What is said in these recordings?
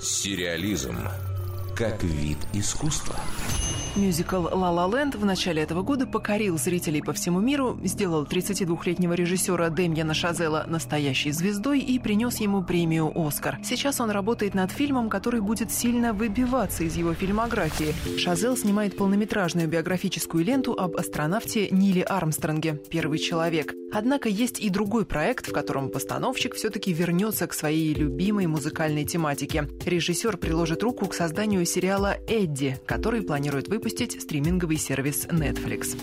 Сериализм как вид искусства. Мюзикл «Ла Ла Ленд» в начале этого года покорил зрителей по всему миру, сделал 32-летнего режиссера Демьяна Шазела настоящей звездой и принес ему премию «Оскар». Сейчас он работает над фильмом, который будет сильно выбиваться из его фильмографии. Шазел снимает полнометражную биографическую ленту об астронавте Ниле Армстронге «Первый человек». Однако есть и другой проект, в котором постановщик все-таки вернется к своей любимой музыкальной тематике. Режиссер приложит руку к созданию сериала «Эдди», который планирует выпустить стриминговый сервис Netflix.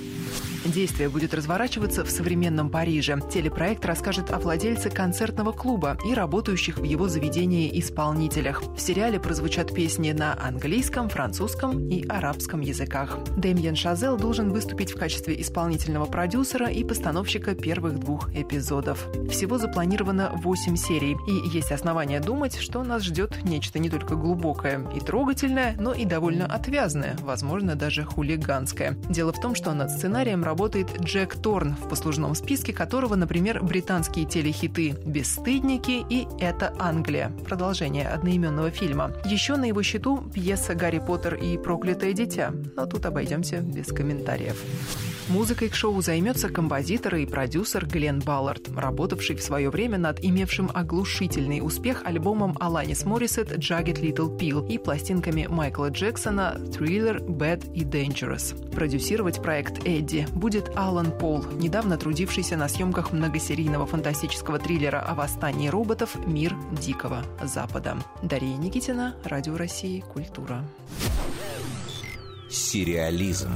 Действие будет разворачиваться в современном Париже. Телепроект расскажет о владельце концертного клуба и работающих в его заведении исполнителях. В сериале прозвучат песни на английском, французском и арабском языках. Дэмьен Шазел должен выступить в качестве исполнительного продюсера и постановщика первых двух эпизодов. Всего запланировано 8 серий, и есть основания думать, что нас ждет нечто не только глубокое и трогательное, но и довольно отвязное, возможно, даже хулиганское. Дело в том, что над сценарием работает Джек Торн, в послужном списке которого, например, британские телехиты «Бесстыдники» и «Это Англия» – продолжение одноименного фильма. Еще на его счету пьеса «Гарри Поттер и проклятое дитя», но тут обойдемся без комментариев. Музыкой к шоу займется композитор и продюсер Глен Баллард, работавший в свое время над имевшим оглушительный успех альбомом Аланис Моррисет «Jagged Little Pill» и пластинками Майкла Джексона «Thriller», «Bad» и «Dangerous». Продюсировать проект «Эдди» будет Алан Пол, недавно трудившийся на съемках многосерийного фантастического триллера о восстании роботов «Мир Дикого Запада». Дарья Никитина, Радио России, Культура. Сериализм.